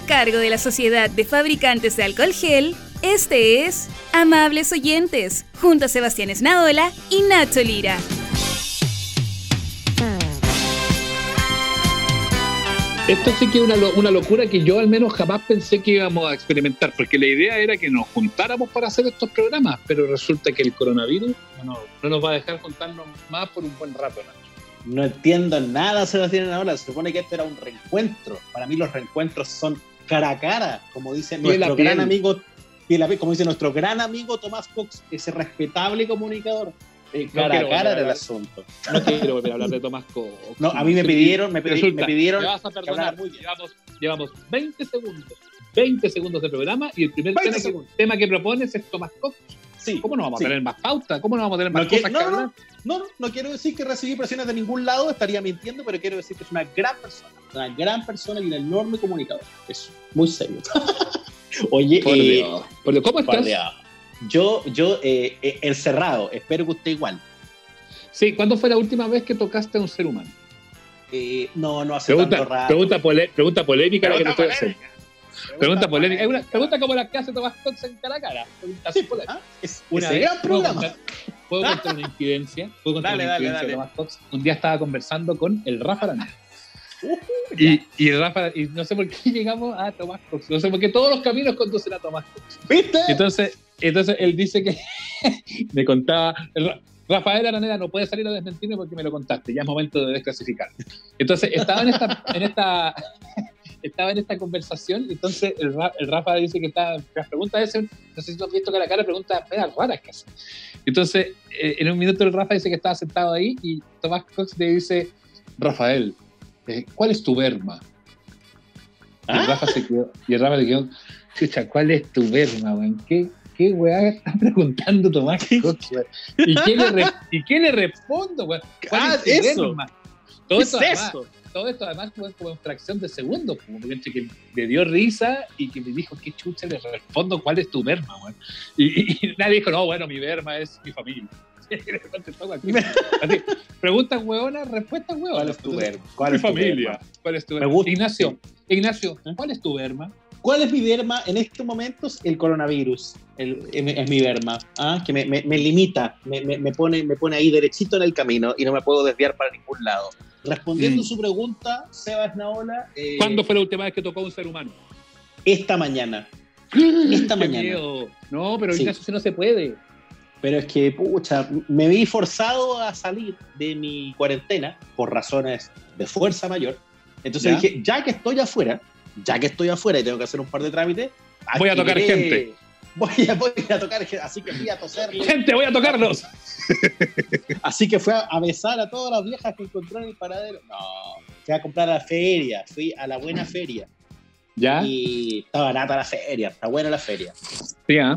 cargo de la Sociedad de Fabricantes de Alcohol Gel, este es Amables Oyentes, junto a Sebastián Esnaola y Nacho Lira. Esto sí que es una, locura que yo al menos jamás pensé que íbamos a experimentar, porque la idea era que nos juntáramos para hacer estos programas, pero resulta que el coronavirus no, no nos va a dejar juntarnos más por un buen rato, Nacho. No entiendo nada, Sebastián ahora. Se supone que esto era un reencuentro. Para mí los reencuentros son cara a cara, como dice nuestro gran amigo, como dice nuestro gran amigo Tomás Cox, ese respetable comunicador. Eh, cara a cara del asunto. No quiero volver a hablar de Tomás Cox. No, a mí me pidieron, me, me pidieron. vas a perdonar, llevamos, llevamos 20 segundos, 20 segundos de programa y el primer tema que, tema que, propones es Tomás Cox. Sí, ¿Cómo no vamos a tener más pauta? ¿Cómo no vamos a tener más cosas no, no, no, no, quiero decir que recibí presiones de ningún lado, estaría mintiendo, pero quiero decir que es una gran persona, una gran persona y un enorme comunicador. Eso, muy serio. Oye, eh, ¿cómo estás? Yo, yo, eh, eh, encerrado, espero que usted igual. Sí, ¿cuándo fue la última vez que tocaste a un ser humano? Eh, no, no hace pregunta, tanto rato. Pregunta, pregunta polémica la que te estoy haciendo. Pregunta polémica. Una pregunta como la que hace Tomás Cox en cara a cara. Sí, ¿ah? es, una vez, gran programa. ¿Puedo contar una incidencia? ¿Puedo contar dale, una dale, incidencia dale. de Tomás Cox? Un día estaba conversando con el Rafa Araneda. Uh, y, y, el Rafa, y no sé por qué llegamos a Tomás Cox. No sé por qué todos los caminos conducen a Tomás Cox. ¿Viste? Entonces, entonces él dice que me contaba. Rafael Araneda no puede salir a desmentirme porque me lo contaste, ya es momento de desclasificar. Entonces, estaba en esta, en esta, estaba en esta conversación, entonces el, el Rafa dice que está, las preguntas ese, no sé si tú has visto que la cara pregunta feas raras casi. Entonces, eh, en un minuto el Rafa dice que estaba sentado ahí y Tomás Cox le dice, Rafael, eh, ¿cuál es tu verma? Y el ¿Ah? Rafa se quedó, y el Rafa se quedó, chucha, ¿cuál es tu verma, weón? ¿Qué, qué weá está preguntando Tomás Cox, ¿Y qué le, ¿Y qué le respondo, weón? ¿Cuál ah, es tu eso. verma? Todo ¿Qué es eso? Todo esto además fue como fracción de segundos, como que me dio risa y que me dijo, qué chucha le respondo, ¿cuál es tu verma, güey? Y, nadie dijo, no, bueno, mi verma es mi familia. Así, preguntas hueonas, respuestas hueonas. ¿Cuál es tu verma? ¿Cuál es tu familia? ¿Cuál es tu verma? Ignacio, Ignacio, ¿cuál es tu verma? ¿Cuál es mi verma en estos momentos? El coronavirus es, mi verma, ¿ah? que me, me, me limita, me, me, pone, me pone ahí derechito en el camino y no me puedo desviar para ningún lado. Respondiendo mm. su pregunta, Sebas Naola. Eh, ¿Cuándo fue la última vez que tocó un ser humano? Esta mañana. Esta mañana. No, pero sí. eso no se puede. Pero es que, pucha, me vi forzado a salir de mi cuarentena por razones de fuerza mayor. Entonces dije, ya que estoy afuera, ya que estoy afuera y tengo que hacer un par de trámites, voy a tocar gente. Voy a, voy a tocar así que fui a toser. Gente, voy a tocarlos. así que fui a, besar a todas las viejas que encontré en el paradero. No, fui a comprar a la feria, fui a la buena feria. ¿Ya? Y está barata la feria, está buena la feria. Sí, ¿eh?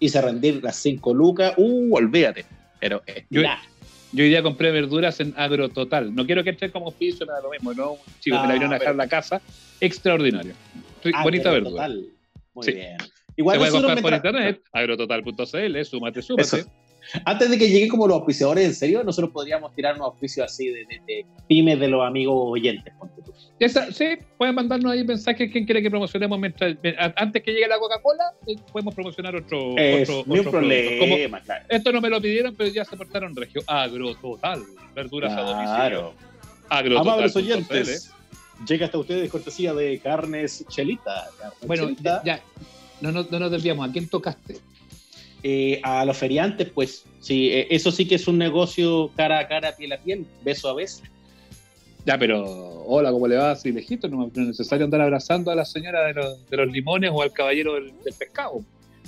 Hice rendir las 5 lucas, uh, olvídate. Pero yo, yo hoy día compré verduras en Agrototal. No quiero que esté como piso, nada lo mismo, ¿no? Chicos, me la vinieron a dejar la casa. Extraordinario. Bonita verdura. Muy sí. bien. Igual Se puede por internet, agrototal.cl, súmate, súmate. Antes de que lleguen como los auspiciadores, en serio, nosotros podríamos tirar un auspicio así de, de, pymes de los amigos oyentes. sí, pueden mandarnos ahí mensajes quién quiere que promocionemos mientras, antes que llegue la Coca-Cola, eh, podemos promocionar otro, es, otro, otro problema, claro. Esto no me lo pidieron, pero ya se portaron regio. Agrototal, verduras claro. a domicilio. Agrototal. Amables oyentes, llega hasta ustedes cortesía de carnes Chelita. bueno, chelita. ya, ya no, no, no nos desviamos. ¿A quién tocaste? Eh, a los feriantes, pues sí, eh, eso sí que es un negocio cara a cara, piel a piel, beso a beso. Ya, pero hola, ¿cómo le va? Así lejito, no, es necesario andar abrazando a la señora de los, de los limones o al caballero del, del, pescado.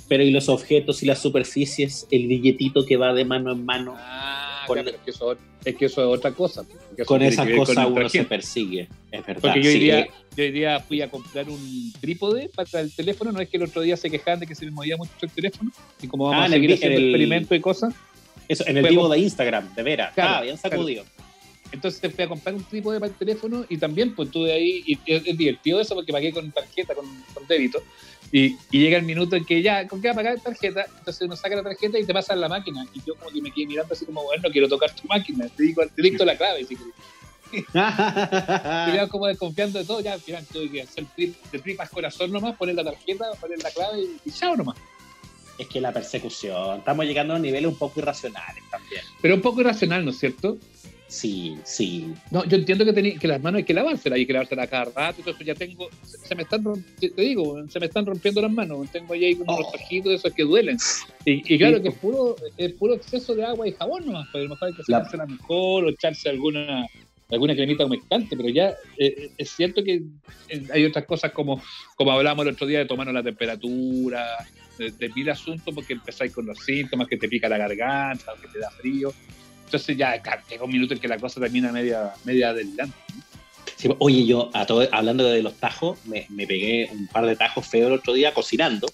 Pero y los objetos y las superficies, el billetito que va de mano en mano. Ah, con, ya, pero es, que eso, es que eso es otra cosa. Con esas cosas uno se persigue, es verdad. Porque yo sí. diría, yo hoy día fui a comprar un trípode para el teléfono, no es que el otro día se quejaban de que se me movía mucho el teléfono, y como vamos ah, a seguir el, haciendo el, experimentos y cosas. Eso, en el vivo de Instagram, de veras, claro, ah, bien sacudido. Claro. Entonces fui a comprar un trípode para el teléfono y también pues tuve ahí, y es, es divertido eso porque pagué con tarjeta, con, con débito, y, y, llega el minuto en que ya, ¿con qué va a pagar tarjeta? Entonces uno saca la tarjeta y te pasa la máquina, y yo como que me quedé mirando así como, bueno, no quiero tocar tu máquina, te, digo, te dicto la clave, si te iban como desconfiando de todo, ya al final tuve que hacer de tripas corazón nomás, poner la tarjeta, poner la clave y, y chao nomás. Es que la persecución, estamos llegando a niveles un poco irracionales también. Pero un poco irracional, ¿no es cierto? Sí, sí. No, yo entiendo que, que las manos hay que lavárselas, hay que lavárselas cada rato y todo eso. Ya tengo, se, me están, te, digo, se me están rompiendo las manos. Tengo ahí como unos tajitos de esos que duelen. Y, claro que es puro, es puro exceso de agua y jabón nomás. Pues a lo mejor hay que la mejor o echarse alguna alguna cremita humectante, pero ya eh, es cierto que eh, hay otras cosas como, como hablábamos el otro día de tomarnos la temperatura, de, de mil asuntos porque empezáis con los síntomas, que te pica la garganta, que te da frío. Entonces ya llega un minuto en que la cosa termina media, media adelante. oye, yo a todo, hablando de los tajos, me, pegué un par de tajos feos el otro día cocinando.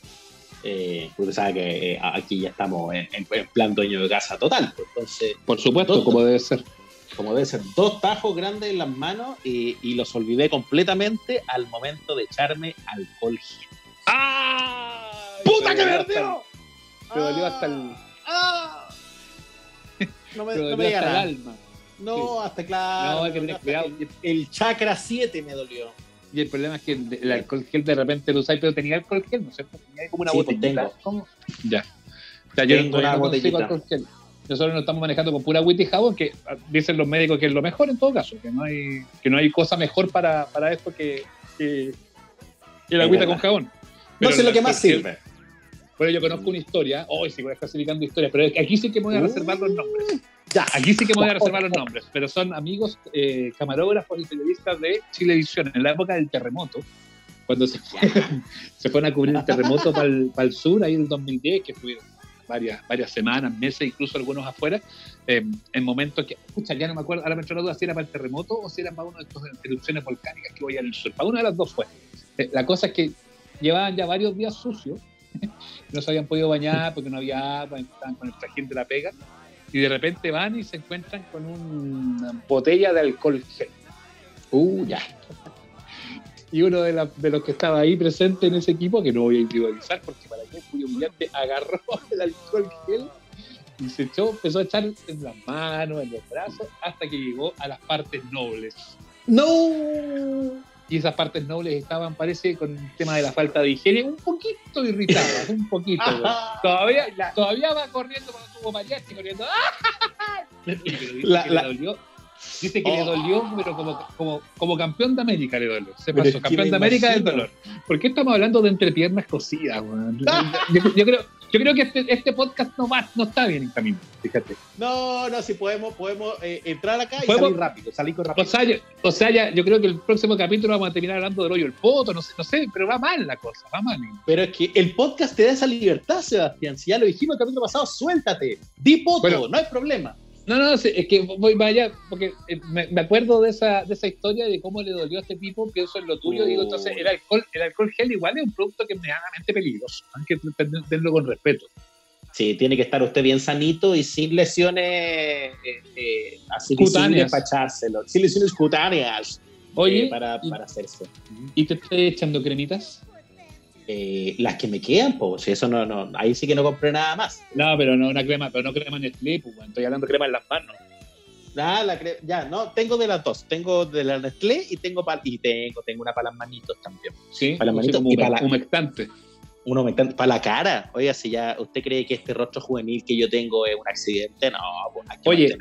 Eh, porque sabes que eh, aquí ya estamos en, plan dueño de casa total. Pues, entonces, Por supuesto, como debe ser. Como debe ser, dos tajos grandes en las manos y, y los olvidé completamente al momento de echarme alcohol gel. ¡Ah! ¡Puta que me ardió! Te dolió hasta el. ¡Ah! No me, no me el alma. No, hasta claro. No, hay que tener cuidado. El, chakra 7 me dolió. Y el problema es que el, alcohol gel de repente lo usáis, pero tenía alcohol gel, ¿no sé, Tenía como una sí, botellita. ¿Cómo? Ya. O sea, yo tengo una botellita. Alcohol gel. Nosotros nos estamos manejando con pura agüita y jabón, que dicen los médicos que es lo mejor en todo caso, que no hay, que no hay cosa mejor para, para esto que, que, que el agüita con jabón. no sé lo que más sirve. Bueno, yo conozco una historia, hoy sí voy a estar clasificando historias, pero aquí sí que me voy a reservar los nombres. Ya, aquí sí que me voy a reservar los nombres, pero son amigos eh, camarógrafos y periodistas de Chilevisión en la época del terremoto, cuando se, se fueron a cubrir el terremoto para el, sur, ahí en el 2010, que estuvieron varias, varias semanas, meses, incluso algunos afuera, eh, en momentos que, escucha, ya no me acuerdo, ahora me entró la duda si era para el terremoto o si era para una de estas erupciones volcánicas que voy al sur. Para una de las dos fue. Eh, la cosa es que llevaban ya varios días sucios no se habían podido bañar porque no había agua, estaban con el trajín de la pega, y de repente van y se encuentran con una botella de alcohol gel. Uh, ya. Y uno de, los que estaba ahí presente en ese equipo, que no voy a individualizar porque para qué fui humillante, agarró el alcohol gel y se echó, empezó a echar en las manos, en los brazos, hasta que llegó a las partes nobles. ¡No! Y esas partes nobles estaban, parece, con el tema de la falta de higiene, un poquito irritadas, un poquito. todavía, todavía va corriendo cuando tuvo mariachi, corriendo. la, dolió, Dice que le oh. dolió, pero como, como, como campeón de América le dolió. Se pasó, campeón de América del dolor. ¿Por qué estamos hablando de entrepiernas cocidas, yo, creo, yo creo que este, este podcast no, va, no está bien en camino, fíjate. No, no, si podemos, podemos eh, entrar acá y salir rápido, salir con rápido. O sea, ya, yo creo que el próximo capítulo vamos a terminar hablando del hoyo el poto, no sé, no sé, pero va mal la cosa, va mal. Pero es que el podcast te da esa libertad, Sebastián. Si ya lo dijimos el capítulo pasado, suéltate, di poto, no hay problema. No, no, es que voy vaya, porque eh, me, acuerdo de esa, de esa historia de cómo le dolió a este tipo, pienso en lo tuyo, digo, entonces el alcohol, el alcohol gel igual es un producto que es medianamente peligroso, hay que tenerlo con respeto. Sí, tiene que estar usted bien sanito y sin lesiones eh, eh, así cutáneas. para sin lesiones cutáneas Oye, para, para hacerse. ¿Y te estoy echando cremitas? Eh, las que me quedan, pues eso no, no, ahí sí que no compré nada más. No, pero no una crema, pero no crema Nestlé, pues estoy hablando de crema en las manos. Ah, la ya, no, tengo de las dos, tengo de la Nestlé y tengo y tengo, tengo una para las manitos también. Sí, para las manitos y para la, humectante. Un humectante para la cara. Oiga, si ya usted cree que este rostro juvenil que yo tengo es un accidente, no, pues hay que Oye,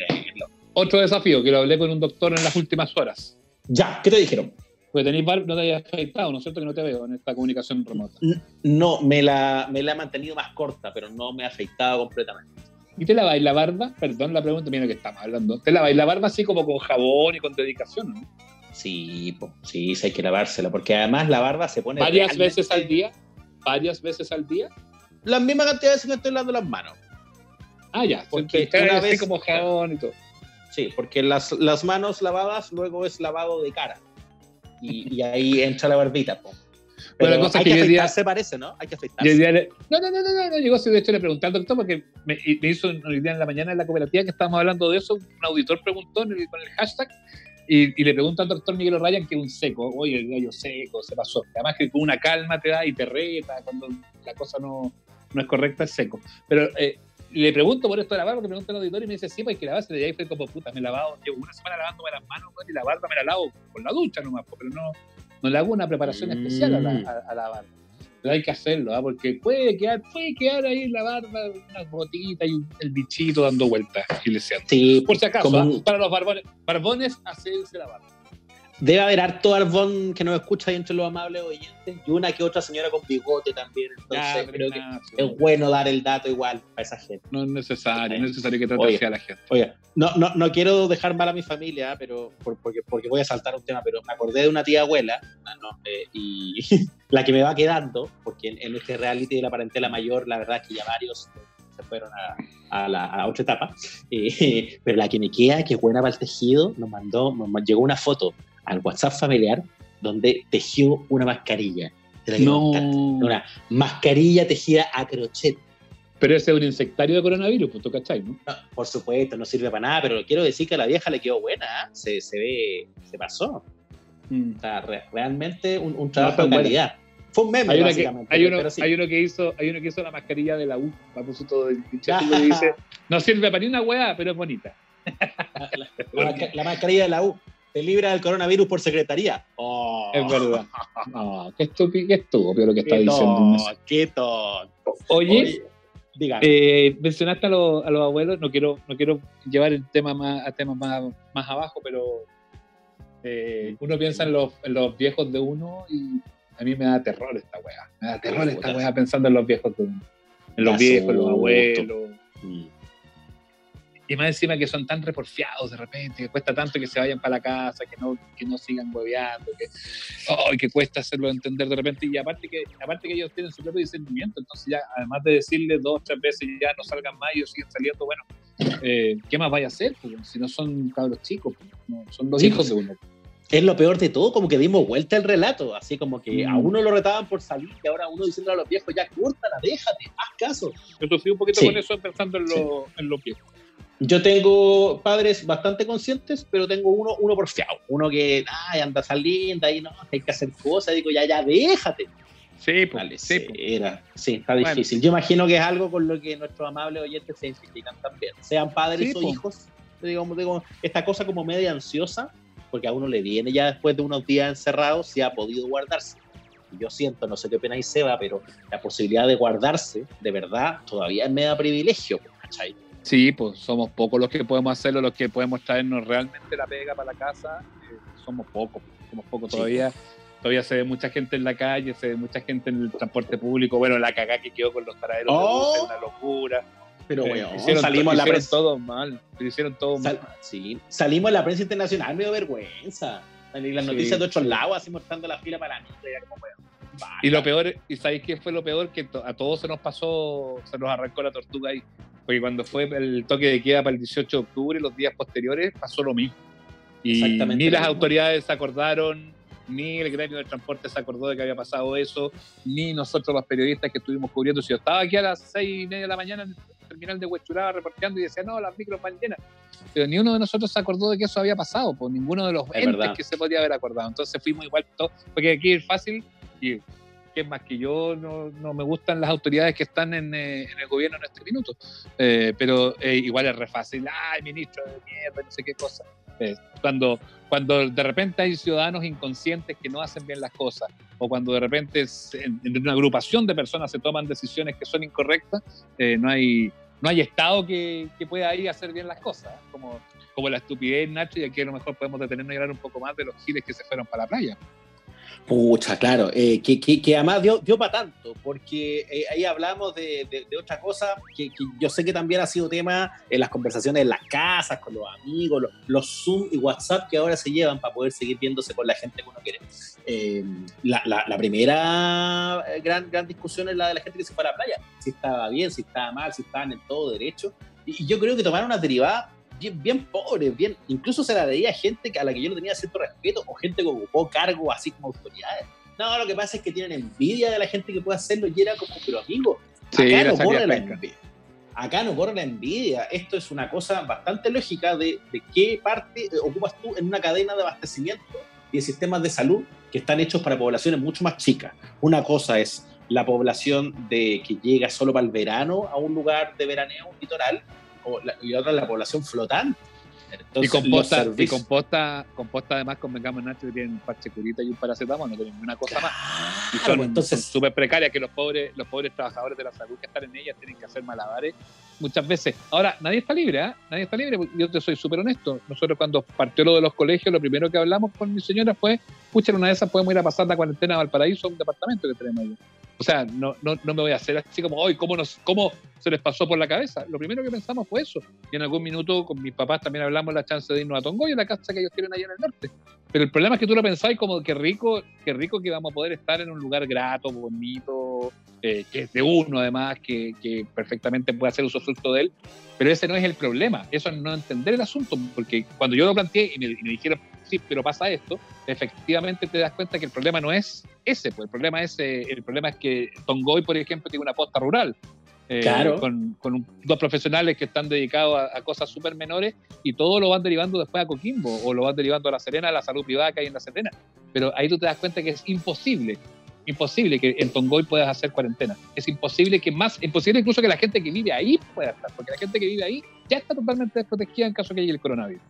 otro desafío que lo hablé con un doctor en las últimas horas. Ya, ¿qué te dijeron? Porque tenéis no te haya afectado, ¿no es cierto? Que no te veo en esta comunicación remota. No, me la, me la he mantenido más corta, pero no me ha afectado completamente. ¿Y te laváis la barba? Perdón la pregunta, mira que estamos hablando. ¿Te laváis la barba así como con jabón y con dedicación, no? Sí, sí, sí hay que lavársela, porque además la barba se pone... ¿Varias veces al día? ¿Varias veces al día? La misma cantidad de veces que estoy lavando las manos. Ah, ya, porque una vez como jabón y todo. Sí, porque las, las manos lavadas luego es lavado de cara y, y ahí entra la barbita. Po. Pero la cosa hay que, que día, se parece, ¿no? Hay que afeitarse. Día, no, no, no, no, no, llegó, de hecho le pregunté al doctor porque me, me hizo hoy día en la mañana en la cooperativa que estábamos hablando de eso, un auditor preguntó con el hashtag y, y, le pregunta al doctor Miguel Ryan que es un seco, oye, el gallo seco, se pasó. Además que con una calma te da y te reta, cuando la cosa no, no es correcta es seco. Pero eh, le pregunto por esto de la barba, le pregunto al auditorio y me dice, sí, pues que la base de ahí fue como puta, me he lavado, llevo una semana lavándome las manos, y la barba me la lavo con la ducha nomás, pero no, no le hago una preparación especial a la, mm. a, la barba. Pero hay que hacerlo, ¿ah? porque puede quedar, puede quedar ahí en la barba unas gotitas y el bichito dando vueltas y le Sí, por si acaso, ¿ah? para los barbones, barbones, hacerse la barba. Debe haber harto arbón que nos escucha ahí entre los amables oyentes y una que otra señora con bigote también. Entonces creo que es bueno dar el dato igual a esa gente. No es necesario, no es necesario que trate a la gente. Oye, no, no, no quiero dejar mal a mi familia, pero porque, porque voy a saltar un tema, pero me acordé de una tía abuela eh, y la que me va quedando, porque en, este reality de la parentela mayor, la verdad es que ya varios se fueron a, la, otra etapa, eh, pero la que me queda, que es buena para el tejido, nos mandó, nos llegó una foto al WhatsApp familiar donde tejió una mascarilla. No. Una mascarilla tejida a crochet. Pero ese es un insectario de coronavirus, pues, ¿cachai? ¿no? por supuesto, no sirve para nada, pero quiero decir que a la vieja le quedó buena, ¿eh? se, se ve, se pasó. Mm. O sea, realmente un, trabajo de calidad. Fue un meme, hay básicamente. hay, uno, hay, uno, que hizo, hay uno que hizo la mascarilla de la U, puso todo el y dice, no sirve para ni una hueá, pero es bonita. la mascarilla de la U te libra del coronavirus por secretaría. Oh. Es verdad. No, qué estúpido, qué estúpido lo que está diciendo. Qué tonto. Oye, eh, mencionaste a, los, a los abuelos, no quiero, no quiero llevar el tema más, a temas más, más abajo, pero eh, uno piensa en los, en los viejos de uno y a mí me da terror esta weá. Me da terror esta weá pensando en los viejos de uno. En los viejos, en los abuelos. Mm. Y más encima que son tan reporfiados de repente, que cuesta tanto que se vayan para la casa, que no, que no sigan hueveando, que, oh, que cuesta hacerlo entender de repente. Y aparte que, aparte que ellos tienen su propio discernimiento, entonces ya, además de decirles dos tres veces ya no salgan más, ellos siguen saliendo, bueno, eh, ¿qué más vaya a hacer? Pues, si no son cabros chicos, pues, son los hijos de uno. Es lo peor de todo, como que dimos vuelta al relato, así como que a mm. uno lo retaban por salir y ahora uno diciendo a los viejos, ya córtala, déjate, haz caso. Yo sufrí un poquito con eso pensando en, lo, en los viejos. Yo tengo padres bastante conscientes, pero tengo uno, uno porfiado. Uno que, ay, anda saliendo, ahí no, hay que hacer cosas. Digo, ya, ya, déjate. Sí, pues, sí, era, sí, está difícil. Yo imagino que es algo con lo que nuestros amables oyentes se identifican también. Sean padres o hijos, digamos, digo, esta cosa como media ansiosa, porque a uno le viene ya después de unos días encerrados, si ha podido guardarse. Yo siento, no sé qué pena y se va, pero la posibilidad de guardarse, de verdad, todavía es medio privilegio, ¿cachai? Sí, pues somos pocos los que podemos hacerlo, los que podemos traernos realmente la pega para la casa, eh, somos pocos, somos pocos todavía. Todavía se ve mucha gente en la calle, se ve mucha gente en el transporte público. Bueno, la cagada que quedó con los paraderos oh. es una locura. Pero bueno, hicieron, salimos en la prensa. todo mal, hicieron todo mal. Sí, salimos en la prensa internacional, me dio vergüenza. Las noticias de otros lados, así mostrando la fila para la niña, como y lo peor, ¿y sabéis qué fue lo peor? Que a todos se nos pasó, se nos arrancó la tortuga ahí. Porque cuando fue el toque de queda para el 18 de octubre, los días posteriores, pasó lo mismo. Y ni las autoridades se acordaron, ni el gremio del transporte se acordó de que había pasado eso, ni nosotros los periodistas que estuvimos cubriendo. Si yo estaba aquí a las seis y media de la mañana en el terminal de Huechuraba reporteando y decía, no, las micros van llenas. Pero ni uno de nosotros se acordó de que eso había pasado, pues ninguno de los entes que se podía haber acordado. Entonces fuimos igual, porque aquí es fácil y que es más que yo no, me gustan las autoridades que están en, eh, el gobierno en este minuto. Eh, pero eh, igual es re fácil, ay, ministro de mierda, no sé qué cosa. cuando, cuando de repente hay ciudadanos inconscientes que no hacen bien las cosas, o cuando de repente en, una agrupación de personas se toman decisiones que son incorrectas, no, hay, no hay Estado que, que pueda ir a hacer bien las cosas, como, como la estupidez, Nacho, y aquí a lo mejor podemos detenernos y hablar un poco más de los giles que se fueron para la playa. Pucha, claro, eh, que, que, que, además dio, dio para tanto, porque eh, ahí hablamos de, de, otra cosa que, yo sé que también ha sido tema en las conversaciones en las casas, con los amigos, los, Zoom y WhatsApp que ahora se llevan para poder seguir viéndose con la gente que uno quiere. Eh, la, la, primera gran, gran discusión es la de la gente que se fue a la playa, si estaba bien, si estaba mal, si estaban en todo derecho. Y, yo creo que tomaron una derivada bien, bien pobre, bien, incluso se la veía gente a la que yo no tenía cierto respeto o gente que ocupó cargo así como autoridades. No, lo que pasa es que tienen envidia de la gente que puede hacerlo y era como, pero amigo, acá no corre la envidia. Acá no corre la envidia. Esto es una cosa bastante lógica de, de qué parte ocupas tú en una cadena de abastecimiento y de sistemas de salud que están hechos para poblaciones mucho más chicas. Una cosa es la población de que llega solo para el verano a un lugar de veraneo, un litoral, y otra la población flotante y composta, y composta, composta además convengamos Nacho que tienen parche curita y un paracetamol, no tienen ninguna cosa más. Y son entonces súper precarias que los pobres, los pobres trabajadores de la salud que están en ellas tienen que hacer malabares muchas veces. Ahora, nadie está libre, ¿eh? Nadie está libre, yo te soy súper honesto. Nosotros cuando partió lo de los colegios, lo primero que hablamos con mi señora fue, escuchen, una de esas podemos ir a pasar la cuarentena a Valparaíso, un departamento que tenemos ahí. O sea, no, no, no me voy a hacer así como, hoy, ¿cómo, nos, ¿cómo se les pasó por la cabeza? Lo primero que pensamos fue eso. Y en algún minuto con mis papás también hablamos la chance de irnos a Tongoy, la casa que ellos tienen allá en el norte. Pero el problema es que tú lo pensáis como que rico, que rico que vamos a poder estar en un lugar grato, bonito, eh, que es de uno además, que, que, perfectamente puede hacer uso fruto de él. Pero ese no es el problema, eso es no entender el asunto, porque cuando yo lo planteé y me, y me dijeron, sí, pero pasa esto, efectivamente te das cuenta que el problema no es ese, pues el problema es, eh, el problema es que Tongoy, por ejemplo, tiene una posta rural. Eh, con, con dos profesionales que están dedicados a, cosas súper menores y todo lo van derivando después a Coquimbo o lo van derivando a La Serena, a la salud privada que hay en La Serena. Pero ahí tú te das cuenta que es imposible, imposible que en Tongoy puedas hacer cuarentena. Es imposible que más, imposible incluso que la gente que vive ahí pueda estar, porque la gente que vive ahí ya está totalmente desprotegida en caso que haya el coronavirus.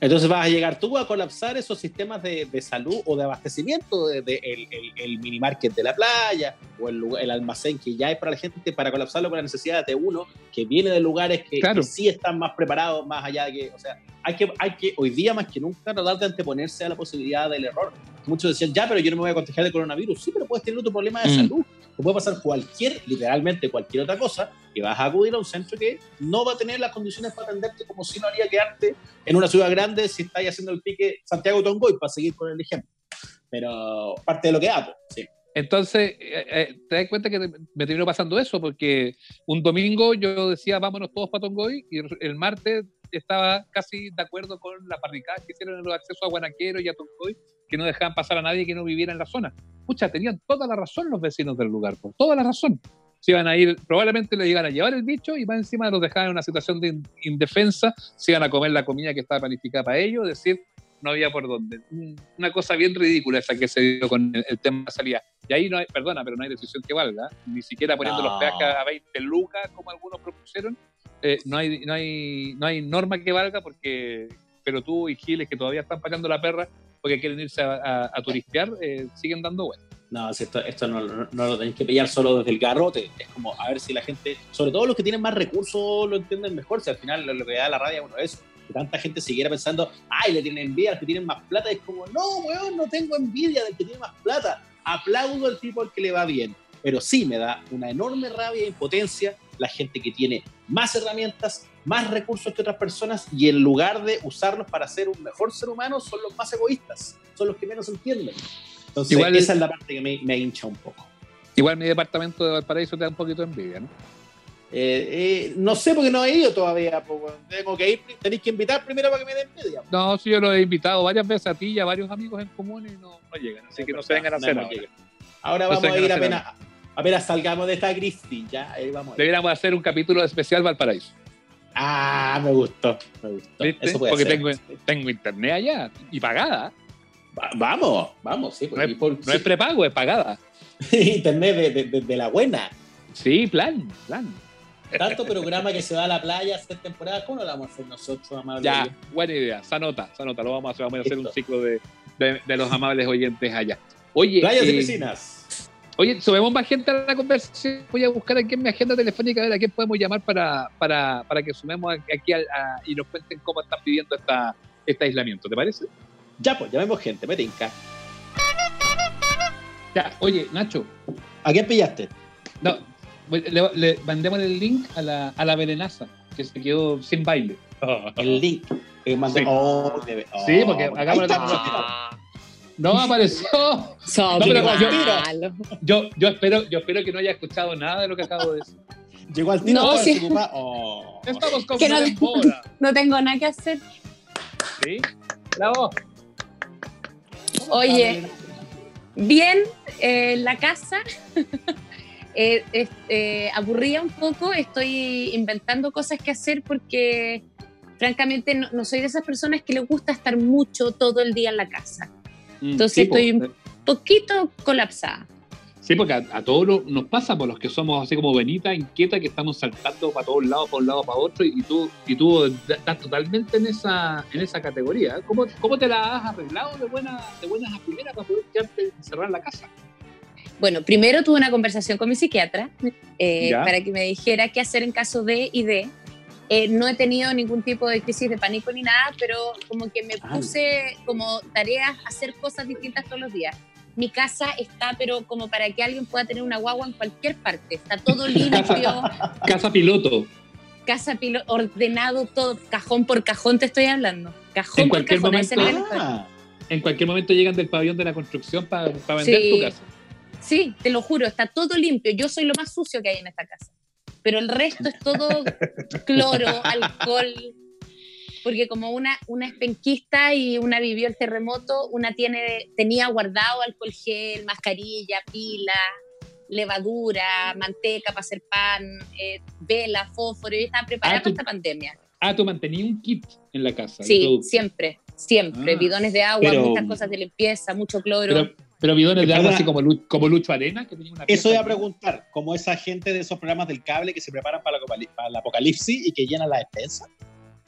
Entonces vas a llegar tú a colapsar esos sistemas de, salud o de abastecimiento de, el, el, mini market de la playa o el, almacén que ya hay para la gente para colapsarlo con las necesidades de uno que viene de lugares que, sí están más preparados más allá de que, o sea, hay que, hay que hoy día más que nunca tratar de anteponerse a la posibilidad del error. Muchos decían, ya, pero yo no me voy a contagiar de coronavirus. Sí, pero puedes tener otro problema de mm. salud puede pasar cualquier, literalmente cualquier otra cosa, y vas a acudir a un centro que no va a tener las condiciones para atenderte como si no haría quedarte en una ciudad grande si estáis haciendo el pique Santiago-Tongoy, para seguir con el ejemplo. Pero parte de lo que hago, sí. Entonces, eh, eh, te das cuenta que me terminó pasando eso, porque un domingo yo decía, vámonos todos para Tongoy, y el martes estaba casi de acuerdo con la parricada que hicieron en los accesos a Guanaquero y a Tongoy, que no dejaban pasar a nadie que no viviera en la zona. Pucha, tenían toda la razón los vecinos del lugar, por toda la razón. Se iban a ir, probablemente le iban a llevar el bicho y más encima los dejaban en una situación de indefensa, se iban a comer la comida que estaba planificada para ellos, es decir, no había por dónde. Una cosa bien ridícula esa que se dio con el, tema de salida. Y ahí no hay, perdona, pero no hay decisión que valga, ni siquiera poniendo los peajes a 20 lucas como algunos propusieron, eh, no, hay, no, hay, no hay norma que valga porque pero tú y Giles que todavía están pagando la perra porque quieren irse a, turistear, eh, siguen dando vueltas. No, esto, esto no, lo tenéis que pillar solo desde el garrote. Es como a ver si la gente, sobre todo los que tienen más recursos, lo entienden mejor. Si al final lo, que da la radio uno es que tanta gente siguiera pensando, ay, le tienen envidia a los que tienen más plata. Es como, no, weón, no tengo envidia del que tiene más plata. Aplaudo al tipo al que le va bien. Pero sí me da una enorme rabia e impotencia la gente que tiene más herramientas, más recursos que otras personas y en lugar de usarlos para ser un mejor ser humano, son los más egoístas, son los que menos entienden. Entonces, Igual, esa es la parte que me, hincha un poco. Igual mi departamento de Valparaíso te da un poquito de envidia, ¿no? Eh, eh, no sé porque no he ido todavía. tengo que ir, tenéis que invitar primero para que me den envidia. No, sí, yo lo he invitado varias veces a ti y a varios amigos en común y no, llegan. Así que no se vengan a hacer ahora. Ahora vamos a ir apenas, apenas salgamos de esta crisis. Ya, ahí vamos. Deberíamos hacer un capítulo especial Valparaíso. Ah, me gustó, me gustó. Eso puede Porque Tengo, tengo internet allá y pagada. vamos, vamos, sí. No es, prepago, es pagada. internet de, de, la buena. Sí, plan, plan. Tanto programa que se va a la playa hacer temporada, ¿cómo lo vamos a hacer nosotros, amables? Ya, buena idea, Sanota, Sanota, lo vamos a hacer, vamos a hacer un ciclo de, de, los amables oyentes allá. Oye, Playas y eh, piscinas. Oye, subemos más gente a la conversación. Voy a buscar aquí en mi agenda telefónica a ver a quién podemos llamar para, para, para que sumemos aquí y nos cuenten cómo están pidiendo esta, este aislamiento. ¿Te parece? Ya, pues, llamemos gente, me tinca. Ya, oye, Nacho. ¿A quién pillaste? No, le, le mandemos el link a la, a la Belenaza, que se quedó sin baile. El link. sí. Oh, sí, porque hagamos la no apareció. No, yo, yo, espero, yo espero que no haya escuchado nada de lo que acabo de decir. Llegó al tiro. No, sí. oh. Estamos con no, no tengo nada que hacer. ¿Sí? Bravo. Oye, bien, eh, la casa. eh, eh, aburría un poco. Estoy inventando cosas que hacer porque, francamente, no, no soy de esas personas que les gusta estar mucho todo el día en la casa. Mm, Entonces estoy un poquito colapsada. Sí, porque a, todos nos pasa, por los que somos así como Benita, inquieta, que estamos saltando para todos lados, para un lado, para otro, y tú, y tú estás totalmente en esa, en esa categoría. ¿Cómo, ¿Cómo te la has arreglado de, buena, de buenas a primeras para poder quedarte encerrar en la casa? Bueno, primero tuve una conversación con mi psiquiatra eh, para que me dijera qué hacer en caso de y de. Eh, no he tenido ningún tipo de crisis de pánico ni nada, pero como que me puse como tareas hacer cosas distintas todos los días mi casa está, pero como para que alguien pueda tener una guagua en cualquier parte. Está todo limpio. casa, piloto. Casa piloto, ordenado todo, cajón por cajón te estoy hablando. Cajón por cajón. Momento, en cualquier momento llegan del pabellón de la construcción para vender tu casa. Sí, te lo juro, está todo limpio. Yo soy lo más sucio que hay en esta casa. Pero el resto es todo cloro, alcohol, porque como una, una es penquista y una vivió el terremoto, una tiene, tenía guardado alcohol gel, mascarilla, pila, levadura, manteca para hacer pan, eh, vela, fósforo, y estaba preparada ah, para esta pandemia. Ah, tú mantenías un kit en la casa. Sí, siempre, siempre. Ah. bidones de agua, muchas cosas de limpieza, mucho cloro. Pero, bidones de agua así como, como Lucho Arena, que tenía una Eso iba a preguntar, como esa gente de esos programas del cable que se preparan para, para el apocalipsis y que llenan la despensa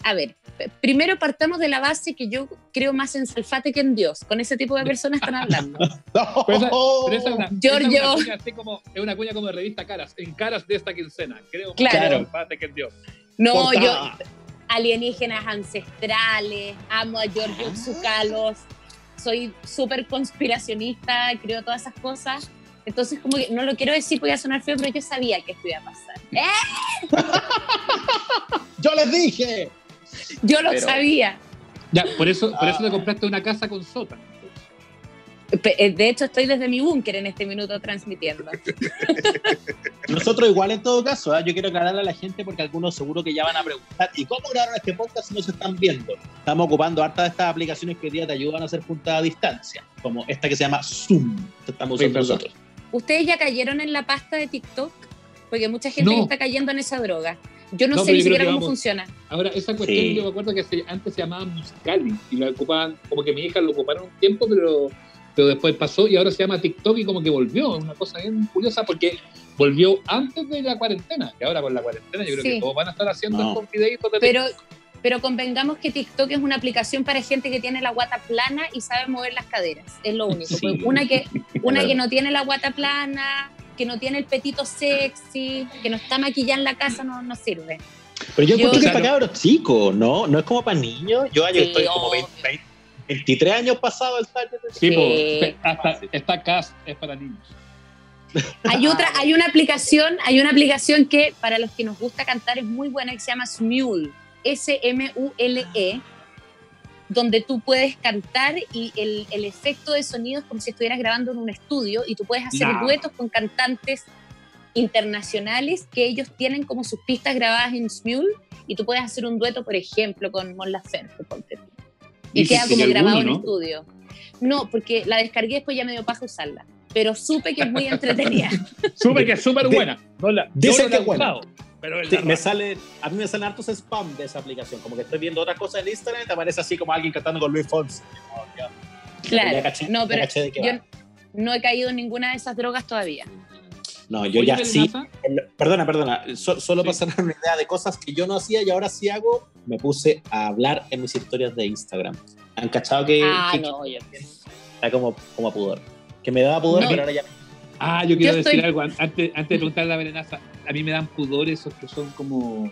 a ver, primero partamos de la base que yo creo más en Salfate que en Dios. Con ese tipo de personas están hablando. no, pero es una, Giorgio. Es una, cuña como de revista Caras, en Caras de esta quincena. Creo más en Salfate que en Dios. No, yo. Alienígenas ancestrales, amo a Giorgio ah. Soy súper conspiracionista, creo todas esas cosas. Entonces, como que no lo quiero decir porque iba a sonar feo, pero yo sabía que esto iba a pasar. ¡Eh! ¡Yo les dije! Yo lo sabía. Ya, por eso, por eso te ah. compraste una casa con sótano. Eh, de hecho, estoy desde mi búnker en este minuto transmitiendo. Nosotros igual en todo caso, ¿eh? yo quiero aclararle a la gente porque algunos seguro que ya van a preguntar, ¿y cómo grabaron este podcast si no se están viendo? Estamos ocupando harta de estas aplicaciones que hoy día te ayudan a hacer juntas a distancia, como esta que se llama Zoom. Estamos usando nosotros. ¿Ustedes ya cayeron en la pasta de TikTok? Porque mucha gente está cayendo en esa droga. Yo no, sé ni siquiera cómo funciona. Ahora, esa cuestión yo me acuerdo que antes se llamaba Musicali y lo ocupaban, como que mi hija lo ocuparon un tiempo, pero, pero después pasó y ahora se llama TikTok y como que volvió. Es una cosa bien curiosa porque volvió antes de la cuarentena y ahora con la cuarentena yo creo que todos van a estar haciendo estos videitos de pero, pero convengamos que TikTok es una aplicación para gente que tiene la guata plana y sabe mover las caderas. Es lo único. Una, que, una que no tiene la guata plana, que no tiene el petito sexy, que no está maquillada en la casa, no, no sirve. Pero yo, creo que es para cabros chicos, ¿no? No es como para niños. Yo, estoy como 23 años pasado el target. Sí, sí. hasta esta cast es para niños. Hay otra, hay una aplicación, hay una aplicación que para los que nos gusta cantar es muy buena que se llama Smule, S-M-U-L-E, donde tú puedes cantar y el, el, efecto de sonido es como si estuvieras grabando en un estudio y tú puedes hacer duetos con cantantes internacionales que ellos tienen como sus pistas grabadas en Smule y tú puedes hacer un dueto, por ejemplo, con Mon Laferte, Y, queda como grabado en estudio. No, porque la descargué después ya me dio paja usarla, pero supe que es muy entretenida. supe que es súper buena. No la, Dice que es buena. Pero me sale, a mí me salen hartos spam de esa aplicación. Como que estoy viendo otra cosa en Instagram y te aparece así como alguien cantando con Luis Fonsi. claro, no, pero yo no he caído en ninguna de esas drogas todavía. No, yo ya sí. Perdona, perdona. solo para tener una idea de cosas que yo no hacía y ahora sí hago, me puse a hablar en mis historias de Instagram. ¿Han cachado que, ah, no, está como, como a pudor? Que me daba pudor, pero ahora ya Ah, yo quiero decir algo antes, antes de preguntarle a la venenaza. A mí me dan pudor esos que son como,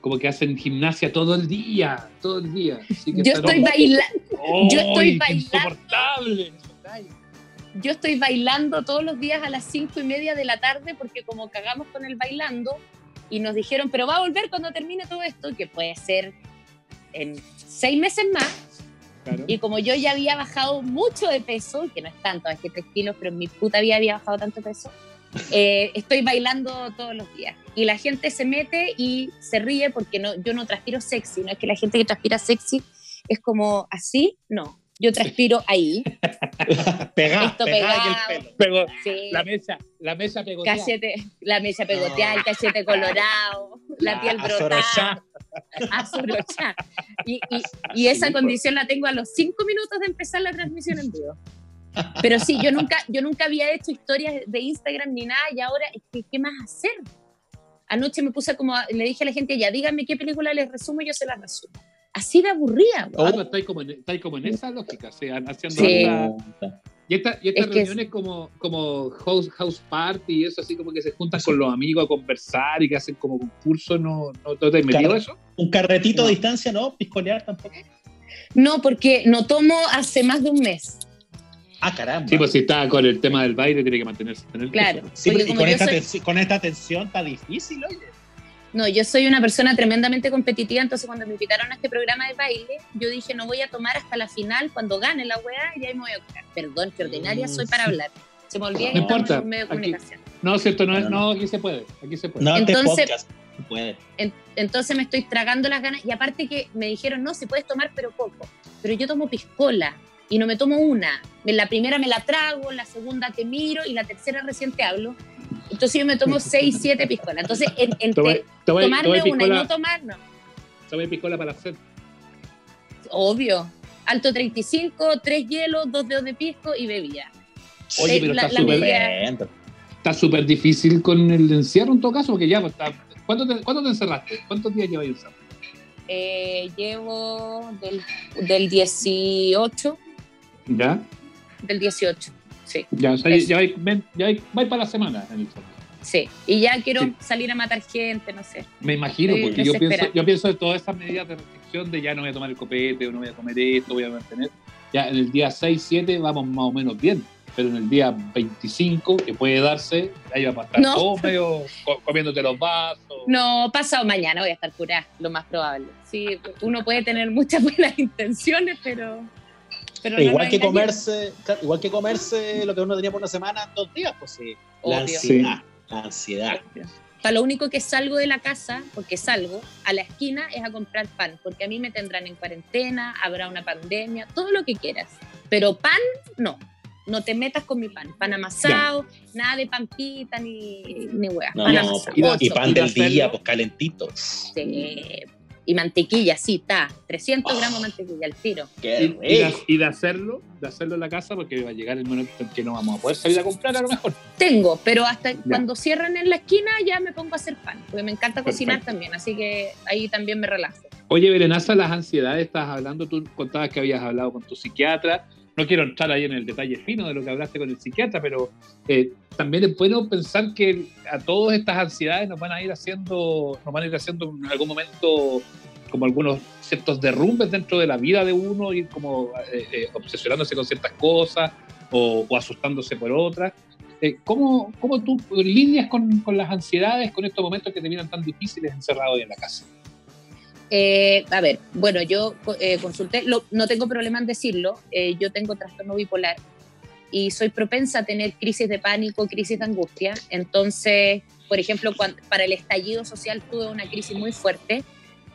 como que hacen gimnasia todo el día, todo el día. yo, estoy bailando, yo estoy bailando. Insoportable. Yo estoy bailando todos los días a las cinco y media de la tarde porque como cagamos con el bailando y nos dijeron, pero va a volver cuando termine todo esto, que puede ser en seis meses más y como yo ya había bajado mucho de peso, que no es tanto, es que tres kilos, pero en mi puta vida había bajado tanto peso, eh, estoy bailando todos los días. Y la gente se mete y se ríe porque no, yo no transpiro sexy, no es que la gente que transpira sexy es como así, no. Yo transpiro ahí. pegado, Esto pegado, el pelo. La mesa, la mesa pegoteada. la mesa pegoteada, el cachete colorado, la, piel brotada. Y, y, y, esa condición la tengo a los cinco minutos de empezar la transmisión en vivo. Pero sí, yo nunca, yo nunca había hecho historias de Instagram ni nada y ahora, ¿qué más hacer? Anoche me puse como, le dije a la gente, ya díganme qué película les resumo y yo se las resumo. Así de aburrida. Oh, está como, en, como en esa lógica, o sea, haciendo sí. Y, esta, y estas reuniones como, como house, house party y eso, así como que se juntan con los amigos a conversar y que hacen como concursos, ¿no, no, te has metido eso? Un carretito de distancia, ¿no? Piscolear tampoco. No, porque no tomo hace más de un mes. Ah, caramba. Sí, pues si está con el tema del baile, tiene que mantenerse. claro. Sí, y con esta, con esta tensión está difícil, oye. No, yo soy una persona tremendamente competitiva, entonces cuando me invitaron a este programa de baile, yo dije, no voy a tomar hasta la final, cuando gane la weá, y ahí me voy a curar. Perdón, que ordinaria soy para hablar. Se me olvida que no importa. en medio de comunicación. no, cierto, no, no, aquí se puede, aquí se puede. No, este entonces, podcast, se puede. En, entonces me estoy tragando las ganas, y aparte que me dijeron, no, si puedes tomar, pero poco. Pero yo tomo piscola, y no me tomo una. La primera me la trago, la segunda te miro, y la tercera recién te hablo. Entonces yo me tomo 6, 7 piscolas. Entonces, en, entre tomarme una y no tomar, no. Tome piscola para hacer. Obvio. Alto 35, 3 hielos, 2 dedos de pisco y bebía. Oye, pero la, está súper. Está súper difícil con el encierro en todo caso, porque ya, pues, está... ¿Cuánto, te, ¿cuánto te encerraste? ¿Cuántos días llevas encerrado? Eh, llevo del, del 18. ¿Ya? Del 18. Sí. Ya, o sea, ya, vais, ya vais para la semana en el fondo. Sí, y ya quiero sí. salir a matar gente, no sé. Me imagino, porque yo pienso, yo pienso de todas esas medidas de restricción de ya no voy a tomar el copete, o no voy a comer esto, voy a mantener. Ya en el día 6, 7 vamos más o menos bien, pero en el día 25, que puede darse, ahí va a estar no. todo medio comiéndote los vasos. No, pasado mañana voy a estar curada, lo más probable. Sí, uno puede tener muchas buenas intenciones, pero pero no igual, que comerse, claro, igual que comerse lo que uno tenía por una semana en dos días, pues sí. La Obvio. ansiedad. Sí. La ansiedad. Para lo único que salgo de la casa, porque salgo, a la esquina es a comprar pan, porque a mí me tendrán en cuarentena, habrá una pandemia, todo lo que quieras. Pero pan, no. No te metas con mi pan. Pan amasado, ya. nada de pampita ni, ni hueá. No, pan no, amasado. Y, y pan del día, pues calentito. Sí, y mantequilla, sí, está, 300 oh, gramos de mantequilla al tiro. Y, y, de, y, de, hacerlo, de hacerlo en la casa, porque va a llegar el momento en que no vamos a poder salir a comprar a lo mejor. Tengo, pero hasta ya. cuando cierran en la esquina ya me pongo a hacer pan, porque me encanta Perfecto. cocinar también, así que ahí también me relajo. Oye, Berenaza, las ansiedades, estás hablando, tú contabas que habías hablado con tu psiquiatra, no quiero entrar ahí en el detalle fino de lo que hablaste con el psiquiatra, pero eh, también es bueno pensar que a todas estas ansiedades nos van a ir haciendo, nos van a ir haciendo en algún momento como algunos ciertos derrumbes dentro de la vida de uno, ir como eh, eh, obsesionándose con ciertas cosas o, asustándose por otras. ¿cómo, ¿Cómo tú lidias con, las ansiedades, con estos momentos que te vienen tan difíciles encerrado hoy en la casa? Eh, a ver, bueno, yo eh, consulté, lo, no tengo problema en decirlo, eh, yo tengo trastorno bipolar y soy propensa a tener crisis de pánico, crisis de angustia. Entonces, por ejemplo, cuando, para el estallido social tuve una crisis muy fuerte.